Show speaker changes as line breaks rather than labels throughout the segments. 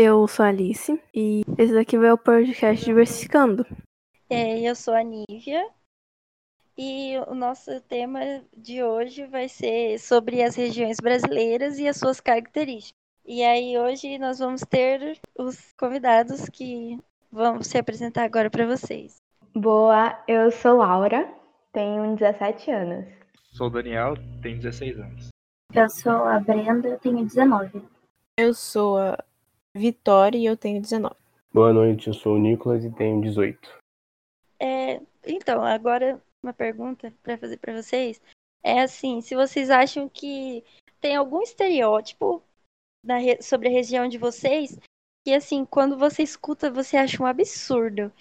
Eu sou a Alice e esse daqui vai o podcast Diversificando.
É, eu sou a Nívia e o nosso tema de hoje vai ser sobre as regiões brasileiras e as suas características. E aí hoje nós vamos ter os convidados que vão se apresentar agora para vocês.
Boa, eu sou Laura, tenho 17 anos.
Sou o Daniel, tenho 16 anos.
Eu sou a Brenda, eu tenho 19.
Eu sou a Vitória e eu tenho 19.
Boa noite, eu sou o Nicolas e tenho 18.
É, então, agora uma pergunta para fazer para vocês é assim, se vocês acham que tem algum estereótipo na, sobre a região de vocês que assim, quando você escuta, você acha um absurdo,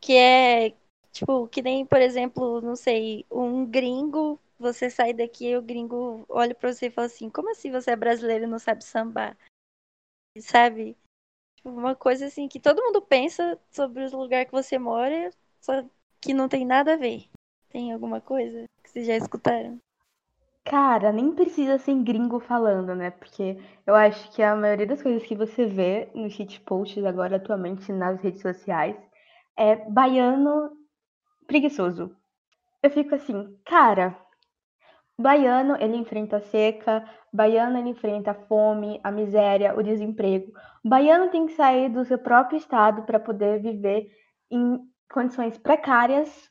que é tipo, que nem, por exemplo, não sei, um gringo, você sai daqui e o gringo olha para você e fala assim: "Como assim você é brasileiro e não sabe sambar?" Sabe? Tipo, uma coisa assim que todo mundo pensa sobre o lugar que você mora, só que não tem nada a ver. Tem alguma coisa que vocês já escutaram?
Cara, nem precisa ser gringo falando, né? Porque eu acho que a maioria das coisas que você vê nos shitposts agora atualmente nas redes sociais é baiano preguiçoso. Eu fico assim, cara, baiano ele enfrenta a seca, baiano ele enfrenta a fome, a miséria, o desemprego. baiano tem que sair do seu próprio estado para poder viver em condições precárias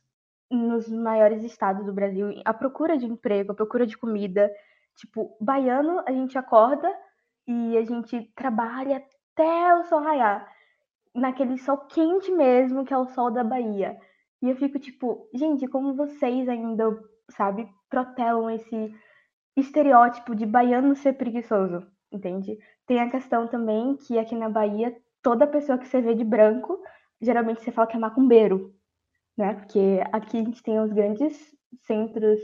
nos maiores estados do Brasil, à procura de emprego, à procura de comida. Tipo, baiano, a gente acorda e a gente trabalha até o sol raiar. Naquele sol quente mesmo, que é o sol da Bahia. E eu fico tipo, gente, como vocês ainda, sabe, protelam esse estereótipo de baiano ser preguiçoso, entende? Tem a questão também que aqui na Bahia, toda pessoa que você vê de branco, geralmente você fala que é macumbeiro né? Porque aqui a gente tem os grandes centros,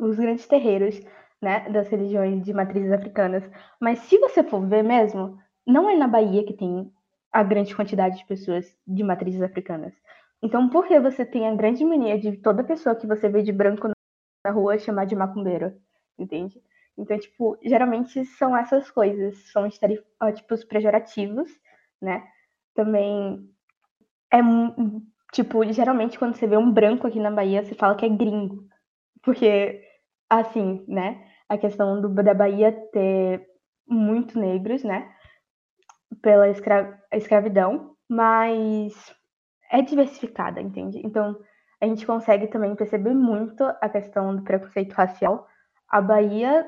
os grandes terreiros, né, das religiões de matrizes africanas. Mas se você for ver mesmo, não é na Bahia que tem a grande quantidade de pessoas de matrizes africanas. Então, por que você tem a grande mania de toda pessoa que você vê de branco na rua chamar de macumbeiro? Entende? Então, tipo, geralmente são essas coisas, são estereótipos pejorativos, né? Também é Tipo, geralmente quando você vê um branco aqui na Bahia, você fala que é gringo. Porque, assim, né? A questão do, da Bahia ter muito negros, né? Pela escra escravidão, mas é diversificada, entende? Então, a gente consegue também perceber muito a questão do preconceito racial. A Bahia,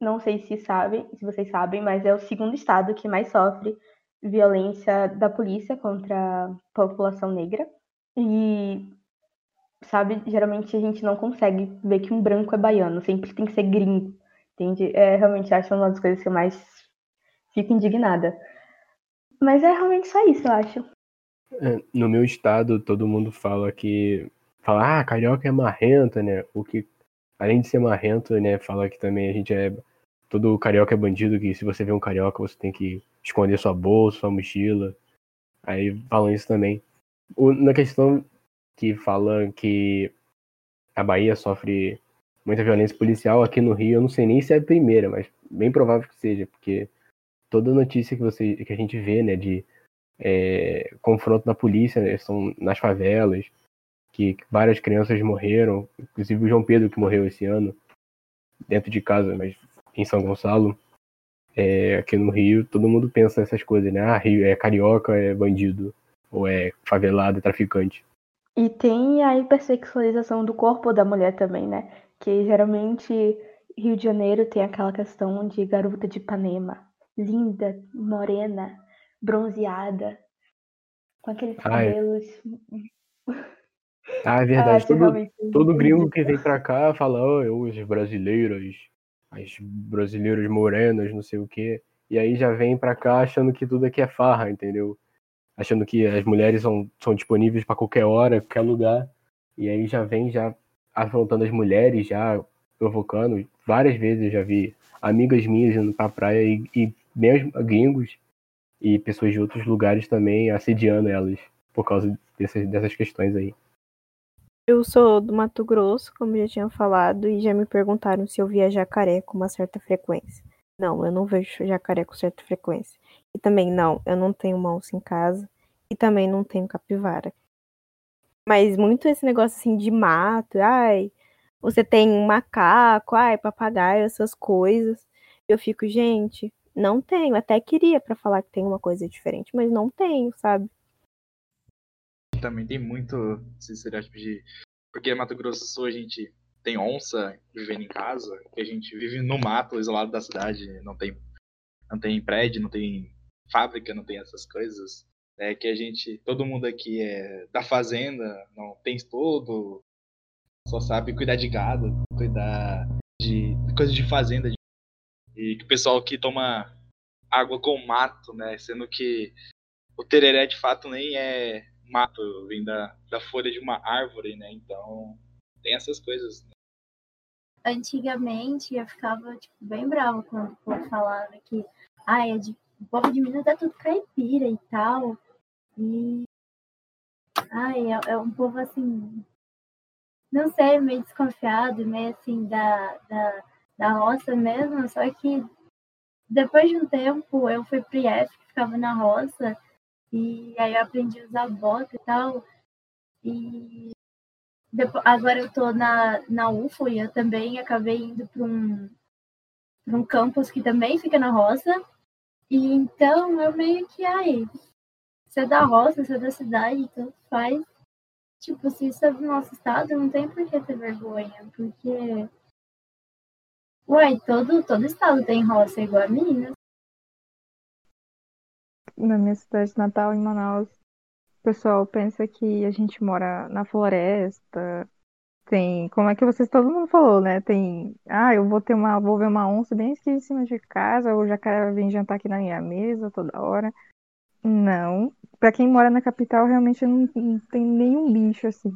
não sei se sabem, se vocês sabem, mas é o segundo estado que mais sofre violência da polícia contra a população negra. E, sabe, geralmente a gente não consegue ver que um branco é baiano, sempre tem que ser gringo, entende? É, realmente acho uma das coisas que eu mais fico indignada. Mas é realmente só isso, eu acho.
É, no meu estado, todo mundo fala que. Fala, ah, carioca é marrenta, né? O que, além de ser marrento, né, fala que também a gente é. Todo carioca é bandido, que se você vê um carioca, você tem que esconder sua bolsa, sua mochila. Aí falam isso também. O, na questão que fala que a Bahia sofre muita violência policial aqui no Rio, eu não sei nem se é a primeira, mas bem provável que seja, porque toda notícia que, você, que a gente vê, né, de é, confronto na polícia, né, são nas favelas, que várias crianças morreram, inclusive o João Pedro que morreu esse ano, dentro de casa, mas em São Gonçalo. É, aqui no Rio, todo mundo pensa nessas coisas, né? Ah, Rio é carioca, é bandido ou é favelado, é traficante.
E tem a hipersexualização do corpo da mulher também, né? Que geralmente Rio de Janeiro tem aquela questão de garota de Ipanema, linda, morena, bronzeada, com aqueles Ai. cabelos.
Ah, é verdade. Ah, todo, todo gringo que vem pra cá fala, oh, os brasileiros, as brasileiras morenas, não sei o quê. E aí já vem pra cá achando que tudo aqui é farra, entendeu? achando que as mulheres são, são disponíveis para qualquer hora, qualquer lugar. E aí já vem já afrontando as mulheres, já provocando. Várias vezes eu já vi amigas minhas indo pra praia e, e mesmo gringos e pessoas de outros lugares também assediando elas por causa dessas, dessas questões aí.
Eu sou do Mato Grosso, como já tinha falado, e já me perguntaram se eu via jacaré com uma certa frequência. Não, eu não vejo jacaré com certa frequência. E também, não, eu não tenho uma em casa. E também não tenho capivara. Mas muito esse negócio assim de mato, ai, você tem um macaco, ai, papagaio, essas coisas. Eu fico, gente, não tenho. Até queria para falar que tem uma coisa diferente, mas não tenho, sabe?
Também tem muito esse estereótipo de. Porque Mato Grosso do Sul a gente tem onça vivendo em casa, que a gente vive no mato, isolado da cidade, não tem, não tem prédio, não tem fábrica, não tem essas coisas. É que a gente, todo mundo aqui é da fazenda, não tem estudo, só sabe cuidar de gado, cuidar de, de coisas de fazenda. E que o pessoal que toma água com mato, né? Sendo que o tereré de fato nem é mato, vem da, da folha de uma árvore, né? Então tem essas coisas. Né?
Antigamente eu ficava tipo, bem brava quando o povo falava que ah, é de, o povo de Minas é tudo caipira e tal. E ai, é, é um povo assim, não sei, meio desconfiado, meio assim da, da, da roça mesmo, só que depois de um tempo eu fui pro IF, que ficava na roça, e aí eu aprendi a usar bota e tal. E depois, agora eu tô na, na UFO e eu também acabei indo para um, um campus que também fica na roça. E então eu meio que, ai, você é da roça, você é da cidade, tanto faz. Tipo, se isso é do nosso estado, não tem por que ter vergonha, porque. Uai, todo, todo estado tem roça igual a Minas.
Na minha cidade natal, em Manaus, o pessoal pensa que a gente mora na floresta. Tem, como é que vocês, todo mundo falou, né? Tem, ah, eu vou ter uma, vou ver uma onça bem aqui em cima de casa, ou o jacaré vem jantar aqui na minha mesa toda hora. Não, para quem mora na capital, realmente não, não, tem nenhum bicho assim.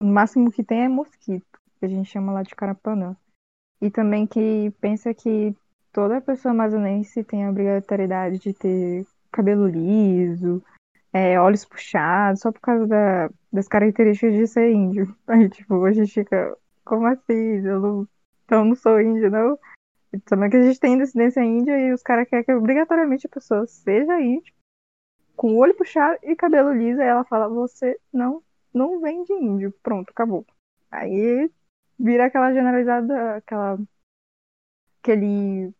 O máximo que tem é mosquito, que a gente chama lá de carapanã. E também que pensa que toda pessoa amazonense tem a obrigatoriedade de ter cabelo liso, é, olhos puxados, só por causa da, das características de ser índio. Aí, tipo, a gente fica, como assim? Eu não, eu não sou índio, não. também que a gente tem descendência índia e os caras querem que obrigatoriamente a pessoa seja índio com o olho puxado e cabelo liso, aí ela fala, você não, não vem de índio. Pronto, acabou. Aí vira aquela generalizada, aquela aquele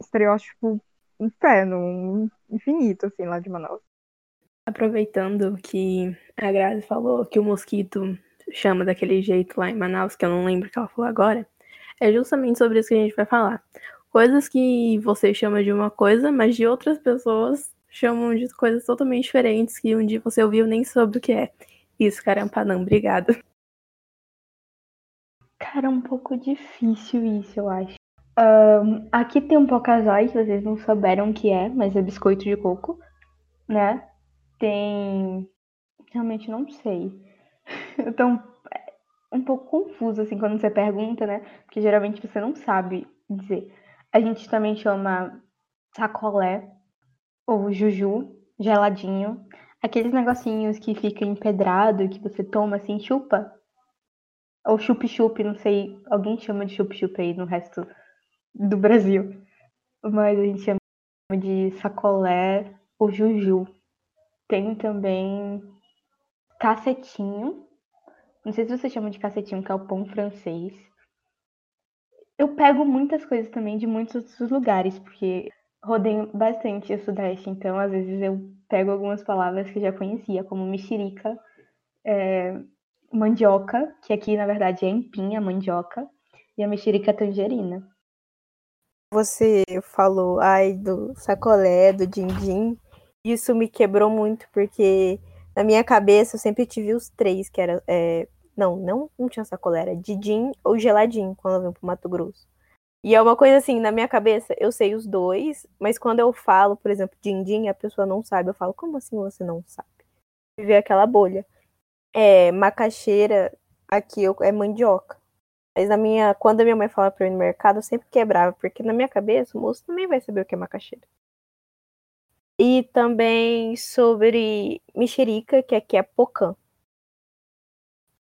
estereótipo inferno, infinito, assim, lá de Manaus.
Aproveitando que a Grazi falou que o mosquito chama daquele jeito lá em Manaus, que eu não lembro o que ela falou agora, é justamente sobre isso que a gente vai falar. Coisas que você chama de uma coisa, mas de outras pessoas chamam de coisas totalmente diferentes que um dia você ouviu nem soube o que é. Isso, carampanã, obrigada.
Cara, é um pouco difícil isso, eu acho. Um, aqui tem um pocazói, que vocês não souberam o que é, mas é biscoito de coco, né? Tem. Realmente não sei. Então, é um pouco confuso, assim, quando você pergunta, né? Porque geralmente você não sabe dizer. A gente também chama sacolé, ou juju, geladinho. Aqueles negocinhos que fica empedrado, que você toma assim, chupa. Ou chup-chup, não sei. Alguém chama de chup-chup aí no resto do Brasil. Mas a gente chama de sacolé ou juju. Tem também cacetinho. Não sei se você chama de cacetinho, que é o pão francês. Eu pego muitas coisas também de muitos outros lugares, porque rodei bastante o Sudeste, então às vezes eu pego algumas palavras que já conhecia, como mexerica, é, mandioca, que aqui na verdade é empinha, mandioca, e a mexerica tangerina.
Você falou, ai, do sacolé, do din-din, isso me quebrou muito, porque na minha cabeça eu sempre tive os três, que era, é, não, não, não tinha sacolé, era didim ou geladinho, quando eu vim pro Mato Grosso. E é uma coisa assim, na minha cabeça, eu sei os dois, mas quando eu falo, por exemplo, din-din, a pessoa não sabe. Eu falo, como assim você não sabe? Viver aquela bolha. É, macaxeira, aqui eu, é mandioca. Mas na minha, quando a minha mãe falava pra eu ir no mercado, eu sempre quebrava, porque na minha cabeça o moço também vai saber o que é macaxeira. E também sobre mexerica, que aqui é pocã.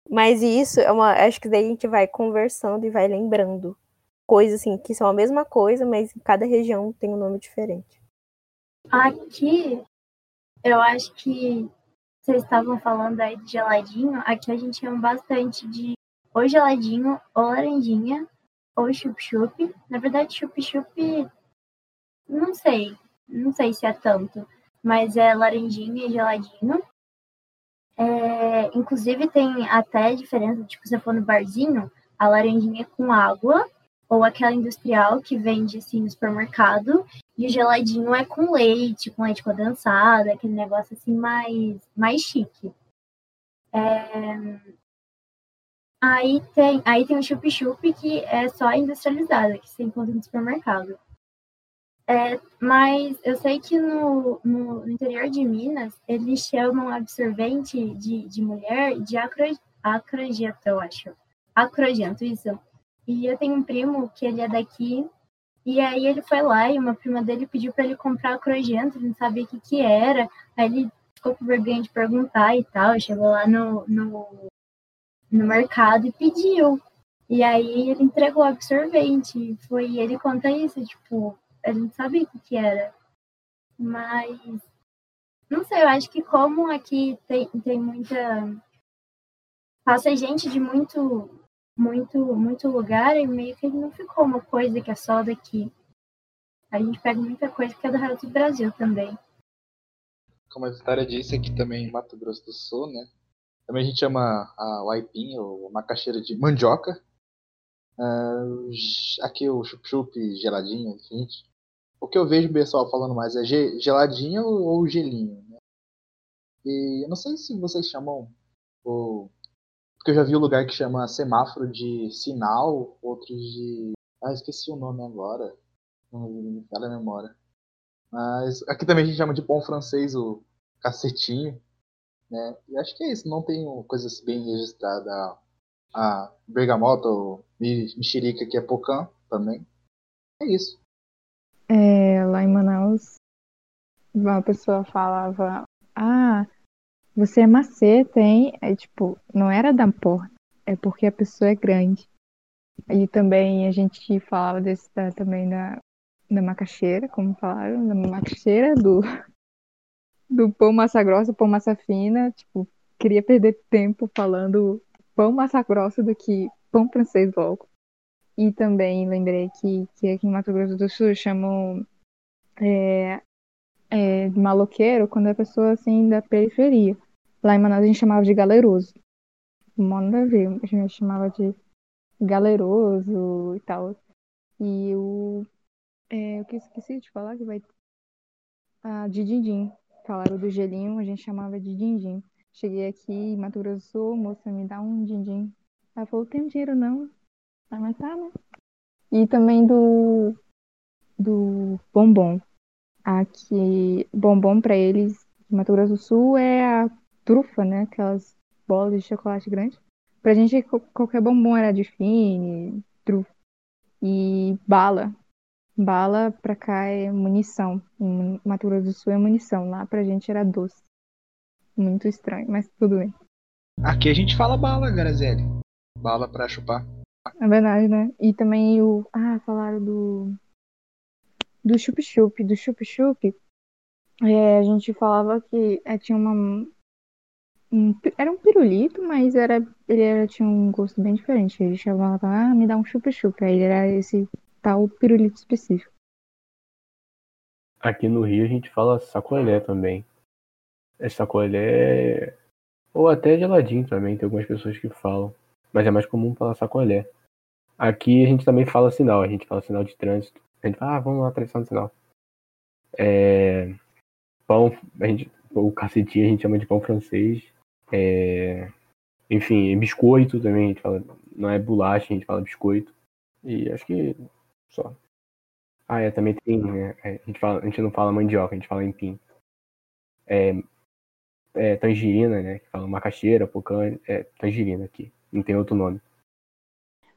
Mas isso é uma. Acho que daí a gente vai conversando e vai lembrando coisas assim que são a mesma coisa, mas em cada região tem um nome diferente.
Aqui, eu acho que vocês estavam falando aí de geladinho. Aqui a gente chama bastante de ou geladinho, ou laranjinha, ou chup-chup. Na verdade, chup-chup, não sei. Não sei se é tanto. Mas é laranjinha e geladinho. É, inclusive tem até diferença, tipo, se você for no barzinho, a laranjinha é com água, ou aquela industrial que vende assim no supermercado, e o geladinho é com leite, com leite condensado, aquele negócio assim mais, mais chique. É... Aí tem, aí tem o chup-chup que é só industrializado, que você encontra no supermercado. É, mas eu sei que no, no, interior de Minas, eles chamam absorvente de, de mulher de acro, acrogento, eu acho. Acrogento, isso. E eu tenho um primo que ele é daqui, e aí ele foi lá e uma prima dele pediu para ele comprar acrogento, ele não sabia o que que era. Aí ele ficou com vergonha de perguntar e tal, chegou lá no, no, no mercado e pediu. E aí ele entregou o absorvente. Foi, ele conta isso, tipo, a gente sabia o que, que era. Mas não sei, eu acho que como aqui tem, tem muita. Passa gente de muito, muito, muito lugar e meio que não ficou uma coisa que é só daqui. A gente pega muita coisa que é do resto do Brasil também.
Como a Vitória disse, aqui também em Mato Grosso do Sul, né? Também a gente chama a waipim, ou macaxeira de mandioca. Uh, aqui o chup-chup geladinho, enfim o que eu vejo o pessoal falando mais é geladinho ou gelinho, né? E eu não sei se vocês chamam ou porque eu já vi um lugar que chama semáforo de sinal, outros de ah, esqueci o nome agora. Não me fala a memória. Mas aqui também a gente chama de pão francês o cacetinho, né? E acho que é isso, não tem coisas bem registradas. A bergamota ou mexerica que é pocã também. É isso.
É, lá em Manaus, uma pessoa falava: Ah, você é maceta, hein? É tipo, não era da porta, é porque a pessoa é grande. E também a gente falava desse da, também da, da macaxeira, como falaram, da macaxeira, do, do pão massa grossa, pão massa fina. Tipo, queria perder tempo falando pão massa grossa do que pão francês logo. E também lembrei que, que aqui em Mato Grosso do Sul chamam é, é, de maloqueiro quando é pessoa assim da periferia. Lá em Manaus a gente chamava de galeroso. Manda a ver, a gente chamava de galeroso e tal. E o. É, eu que esqueci de falar que vai. Ah, de. Falaram do gelinho, a gente chamava de dindim. Cheguei aqui em Mato Grosso moça, me dá um dindim. Ela falou, tem dinheiro não. Ah, mas tá, né? E também do, do bombom. Aqui, bombom para eles, de Mato Grosso do Sul, é a trufa, né? Aquelas bolas de chocolate grande. Pra gente, qualquer bombom era de fine, trufa. E bala. Bala pra cá é munição. Em Mato Grosso do Sul é munição. Lá pra gente era doce. Muito estranho, mas tudo bem.
Aqui a gente fala bala, Grazelli. Bala pra chupar.
É verdade, né? E também o. Ah, falaram do. Do chup-chup. Do chup-chup. É, a gente falava que é, tinha uma. Um, era um pirulito, mas era, ele era, tinha um gosto bem diferente. Ele chamava, ah, me dá um chup-chup. Aí era esse tal pirulito específico.
Aqui no Rio a gente fala sacolé também. É sacolé. Ou até geladinho também, tem algumas pessoas que falam. Mas é mais comum falar sacolé. Aqui a gente também fala sinal, a gente fala sinal de trânsito. A gente fala, ah, vamos lá, atenção no sinal. É, pão, a gente, o cacetinho a gente chama de pão francês. É, enfim, biscoito também, a gente fala, não é bolacha, a gente fala biscoito. E acho que só. Ah, é, também tem, né, a, gente fala, a gente não fala mandioca, a gente fala empim. É, é tangerina, né, que fala macaxeira, pocã, é tangerina aqui, não tem outro nome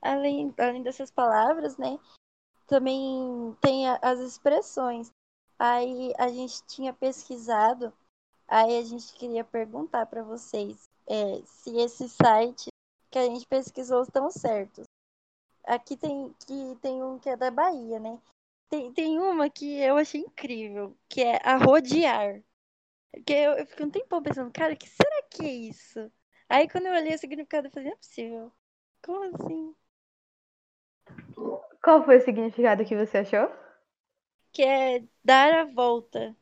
além, além dessas palavras, né? Também tem a, as expressões. Aí a gente tinha pesquisado, aí a gente queria perguntar para vocês é, se esses sites que a gente pesquisou estão certos. Aqui tem que tem um que é da Bahia, né? Tem, tem uma que eu achei incrível, que é arrodear. Que eu, eu fiquei um tempão pensando, cara, que será que é isso? Aí quando eu olhei o significado, eu falei, não é possível. Como assim?
Qual foi o significado que você achou?
Que é dar a volta.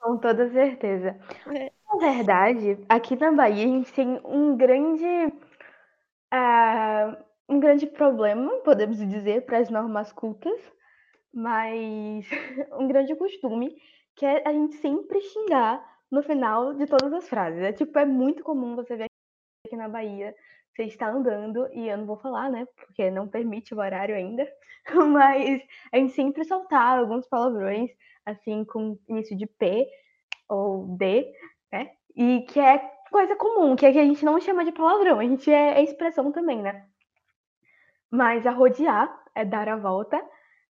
Com toda certeza.
É.
Na verdade, aqui na Bahia a gente tem um grande. ah, um grande problema, podemos dizer, para as normas cultas, mas um grande costume, que é a gente sempre xingar no final de todas as frases. É tipo, é muito comum você ver aqui na Bahia, você está andando, e eu não vou falar, né? Porque não permite o horário ainda, mas a gente sempre soltar alguns palavrões, assim, com início de P ou D, né? E que é coisa comum, que, é que a gente não chama de palavrão, a gente é, é expressão também, né? Mas arrodear é dar a volta.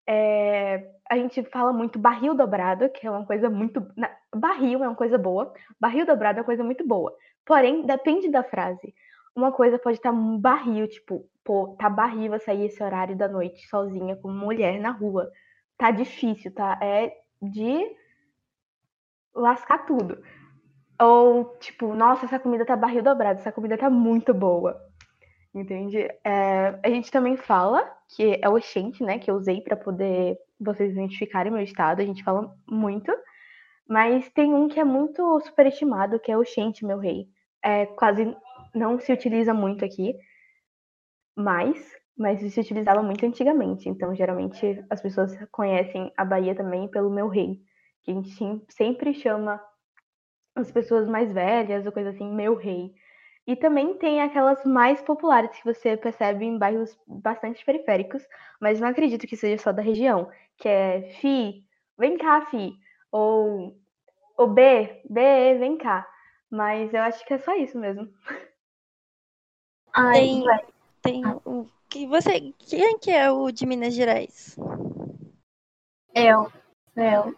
É, a gente fala muito barril dobrado, que é uma coisa muito. Barril é uma coisa boa, barril dobrado é uma coisa muito boa. Porém, depende da frase. Uma coisa pode estar um barril, tipo, pô, tá barril eu sair esse horário da noite sozinha como mulher na rua. Tá difícil, tá? É de lascar tudo. Ou, tipo, nossa, essa comida tá barril dobrado, essa comida tá muito boa. Entende? É, a gente também fala que é o oxente, né? Que eu usei para poder vocês identificarem meu estado. A gente fala muito. Mas tem um que é muito superestimado, que é o oxente, meu rei. É, quase não se utiliza muito aqui. Mais, mas se utilizava muito antigamente. Então, geralmente, as pessoas conhecem a Bahia também pelo meu rei. Que a gente sempre chama as pessoas mais velhas ou coisa assim, meu rei. E também tem aquelas mais populares que você percebe em bairros bastante periféricos, mas não acredito que seja só da região, que é Fi, vem cá, Fi, ou, ou B, B, vem cá. Mas eu acho que é só isso mesmo.
Ai,
Tem,
vai.
tem um. Que você, quem que é o de Minas Gerais?
Eu. Eu.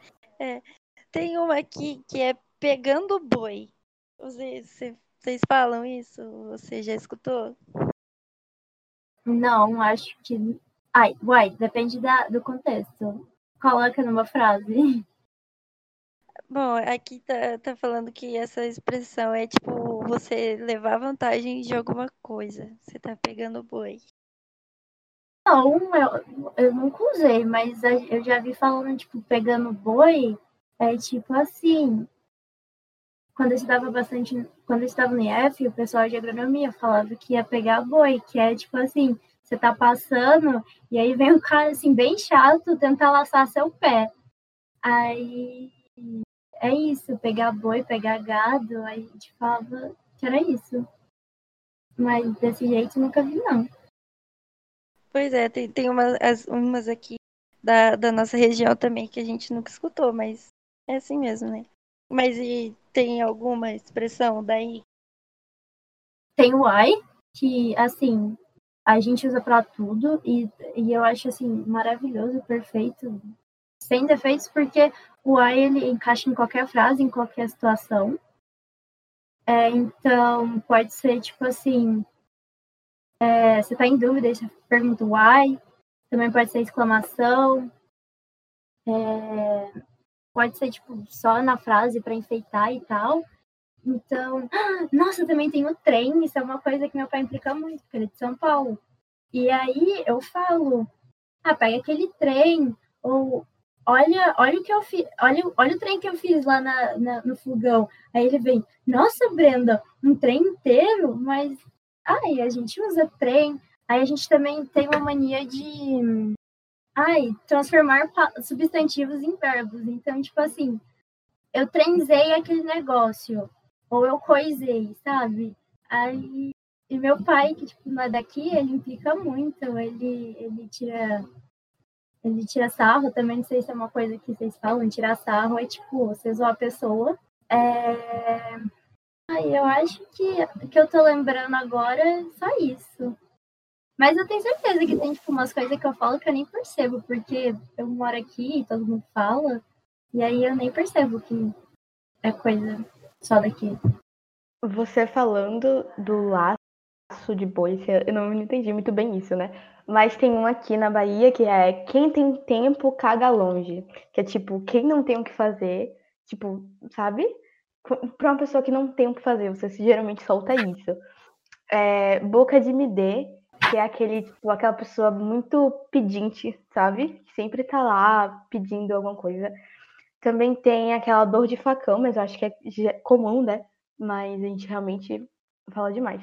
Tem uma aqui que é pegando boi. Vocês, você- vocês falam isso? Você já escutou?
Não, acho que. Ai, uai, depende da, do contexto. Coloca numa frase.
Bom, aqui tá, tá falando que essa expressão é tipo você levar vantagem de alguma coisa. Você tá pegando boi.
Não, eu, eu nunca usei, mas eu já vi falando, tipo, pegando boi, é tipo assim. Quando eu estudava bastante, quando eu estava no IF, o pessoal de agronomia falava que ia pegar boi, que é tipo assim, você tá passando e aí vem um cara assim bem chato tentar laçar seu pé. Aí é isso, pegar boi, pegar gado, aí a gente falava que era isso. Mas desse jeito nunca vi, não.
Pois é, tem, tem uma, as- umas aqui da, da nossa região também que a gente nunca escutou, mas é assim mesmo, né? Mas e tem alguma expressão daí?
Tem o ai, que assim, a gente usa pra tudo e, e eu acho assim maravilhoso, perfeito, sem defeitos, porque o ai ele encaixa em qualquer frase, em qualquer situação. É, então, pode ser tipo assim, é, você tá em dúvida, você pergunta ai, também pode ser exclamação, é, pode ser tipo só na frase para enfeitar e tal. Então, nossa, também tem o trem, isso é uma coisa que meu pai implica muito, porque ele é de São Paulo. E aí eu falo, ah, pega aquele trem, ou olha, olha o que eu fiz, olha, olha o trem que eu fiz lá na, na- no fogão. Aí ele vem, nossa, Brenda, um trem inteiro? Mas, ai, a gente usa trem. Aí a gente também tem uma mania de, ai, transformar substantivos em verbos. Então, tipo assim, eu trenzei aquele negócio ou eu coisei, sabe? Aí, e meu pai, que tipo, não é daqui, ele implica muito, ele, ele tira ele tira sarro, também não sei se é uma coisa que vocês falam, tirar sarro é tipo, você zoar a pessoa. É... Eu acho que que eu tô lembrando agora é só isso. Mas eu tenho certeza que tem tipo umas coisas que eu falo que eu nem percebo, porque eu moro aqui e todo mundo fala, e aí eu nem percebo que é coisa só daqui.
Você falando do laço de boi, eu não entendi muito bem isso, né? Mas tem um aqui na Bahia que é quem tem tempo caga longe. Que é tipo, quem não tem o que fazer, tipo, sabe? Pra uma pessoa que não tem o que fazer, você geralmente solta isso. É, boca de me dê, que é aquele, tipo, aquela pessoa muito pedinte, sabe? Que sempre tá lá pedindo alguma coisa. Também tem aquela dor de facão, mas eu acho que é comum, né? Mas a gente realmente fala demais.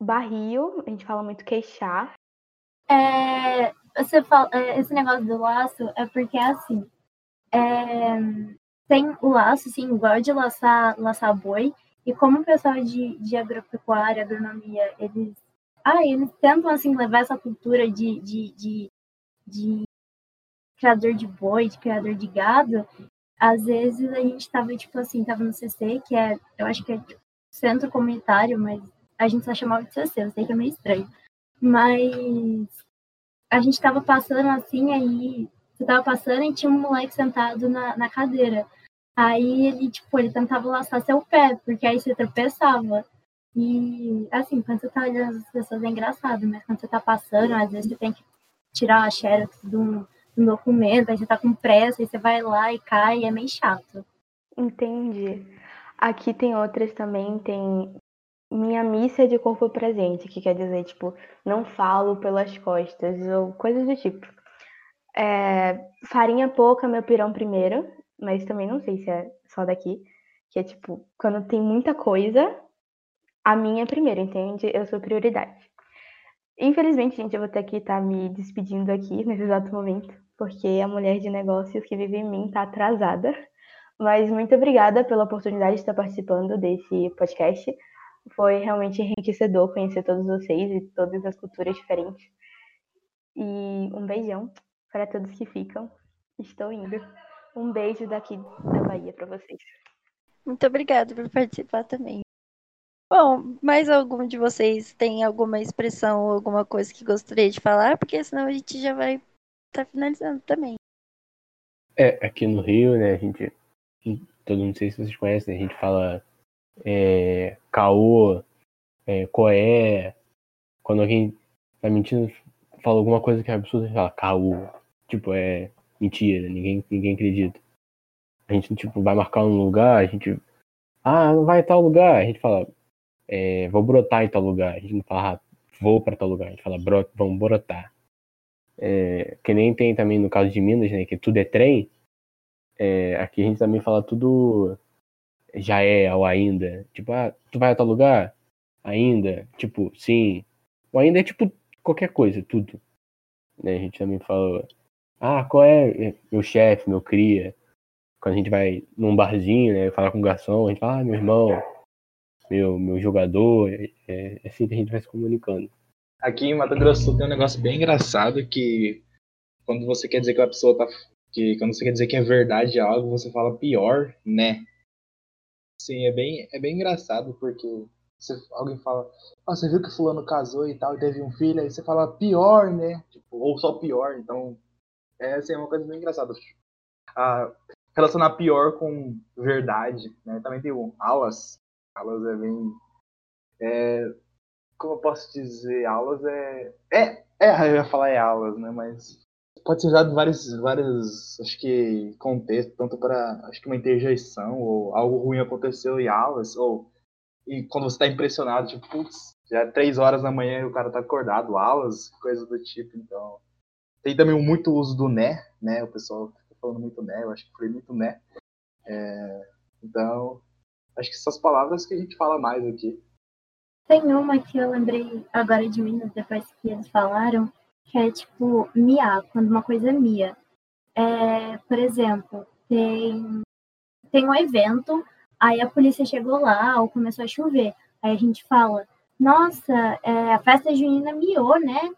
Barril, a gente fala muito queixar.
É, você fala, é, esse negócio do laço é porque assim. É, tem o laço, assim, igual de laçar, laçar boi. E como o pessoal de, de agropecuária, agronomia, eles, ah, eles tentam assim levar essa cultura de, de, de, de criador de boi, de criador de gado, às vezes a gente tava, tipo assim, tava no CC, que é, eu acho que é tipo, centro comunitário, mas a gente só chamava de CC, eu sei que é meio estranho. Mas a gente tava passando assim, aí você tava passando e tinha um moleque sentado na, na cadeira. Aí ele, tipo, ele tentava laçar seu pé, porque aí você tropeçava. E, assim, quando você tá olhando as pessoas é engraçado, mas quando você tá passando, às vezes você tem que tirar a xerox de um, um documento, aí você tá com pressa, aí você vai lá e cai, e é meio chato.
Entendi. Aqui tem outras também, tem minha missa de corpo presente, que quer dizer, tipo, não falo pelas costas, ou coisas do tipo. É, farinha pouca, meu pirão primeiro, mas também não sei se é só daqui, que é tipo, quando tem muita coisa, a minha primeiro, entende? Eu sou prioridade. Infelizmente, gente, eu vou ter que estar tá me despedindo aqui nesse exato momento, porque a mulher de negócios que vive em mim está atrasada. Mas muito obrigada pela oportunidade de estar participando desse podcast. Foi realmente enriquecedor conhecer todos vocês e todas as culturas diferentes. E um beijão para todos que ficam. Estou indo. Um beijo daqui da Bahia para vocês.
Muito obrigada por participar também. Bom, mais algum de vocês tem alguma expressão ou alguma coisa que gostaria de falar? Porque senão a gente já vai estar tá finalizando também.
É, aqui no Rio, né, a gente. Todo mundo, não sei se vocês conhecem, a gente fala é, caô, é, coé. Quando alguém tá mentindo, fala alguma coisa que é absurda, a gente fala caô. Tipo, é mentira, ninguém, ninguém acredita. A gente, tipo, vai marcar um lugar, a gente. Ah, não vai tal lugar. A gente fala, é, vou brotar em tal lugar. A gente não fala, ah, vou para tal lugar. A gente fala, vamos brotar. É, que nem tem também no caso de Minas, né? Que tudo é trem. É, aqui a gente também fala tudo já é ou ainda. Tipo, ah, tu vai a tal lugar? Ainda? Tipo, sim. Ou ainda é tipo qualquer coisa, tudo. Né? A gente também fala, ah, qual é meu chefe, meu cria? Quando a gente vai num barzinho, né, falar com o garçom, a gente fala, ah, meu irmão, meu, meu jogador, é, é assim que a gente vai se comunicando.
Aqui em Mato Grosso tem um negócio bem engraçado que quando você quer dizer que a pessoa tá. que quando você quer dizer que é verdade algo, você fala pior, né? Sim, é bem, é bem engraçado, porque você, alguém fala, ah, você viu que fulano casou e tal, e teve um filho, aí você fala pior, né? Tipo, ou só pior, então é assim, é uma coisa bem engraçada. Ah, relacionar pior com verdade, né? Também tem o alas. Alas é bem. É, como eu posso dizer? Aulas é. É, é eu ia falar é aulas, né? Mas pode ser usado vários, vários acho que, contextos, tanto para, acho que uma interjeição, ou algo ruim aconteceu em aulas, ou e quando você está impressionado, tipo, putz, já é três horas da manhã e o cara tá acordado, aulas, coisas do tipo, então... Tem também muito uso do né, né, o pessoal fica falando muito né, eu acho que foi muito né, é, então, acho que essas palavras que a gente fala mais aqui.
Tem uma que eu lembrei agora de Minas, depois que eles falaram, que é tipo miar, quando uma coisa é mia. É, por exemplo, tem, tem um evento, aí a polícia chegou lá ou começou a chover. Aí a gente fala, nossa, é, a festa junina miou, né?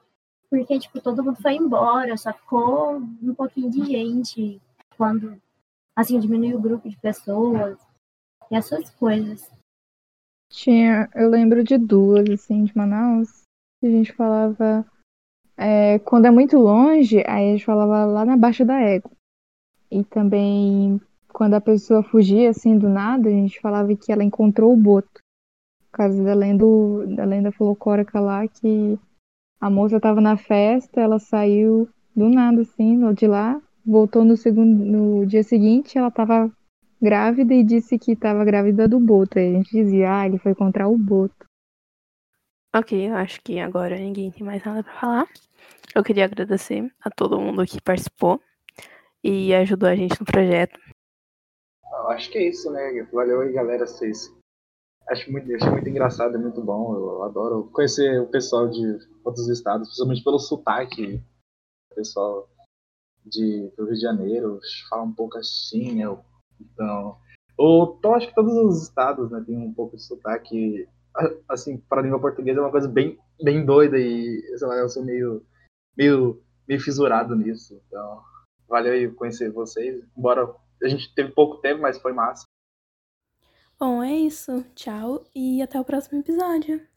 Porque, tipo, todo mundo foi embora, só ficou um pouquinho de gente quando, assim, diminuiu o grupo de pessoas e essas coisas.
Tinha, eu lembro de duas, assim, de Manaus, que a gente falava é, quando é muito longe, aí a gente falava lá na Baixa da Égua. E também, quando a pessoa fugia assim do nada, a gente falava que ela encontrou o boto. Por causa da lenda, da lenda folclórica lá, que A moça tava na festa, ela saiu do nada, assim, de lá, voltou no, segundo, no dia seguinte, ela tava grávida e disse que tava grávida do Boto. Aí a gente dizia, ah, ele foi encontrar o Boto.
Ok, eu acho que agora ninguém tem mais nada pra falar. Eu queria agradecer a todo mundo que participou e ajudou a gente no projeto.
Eu acho que é isso, né? Valeu aí, galera. Vocês. Acho muito, acho muito engraçado, é muito bom. Eu adoro conhecer o pessoal de outros estados, principalmente pelo sotaque. O pessoal de, do Rio de Janeiro fala um pouco assim, né? Então. Ou, então, acho que todos os estados né, tem um pouco de sotaque. Assim, para a língua portuguesa é uma coisa bem, bem doida e, sei lá, eu sou meio, meio, meio fissurado nisso. Então, valeu aí conhecer vocês. Embora a gente teve pouco tempo, mas foi massa.
Bom, é isso. Tchau e até o próximo episódio.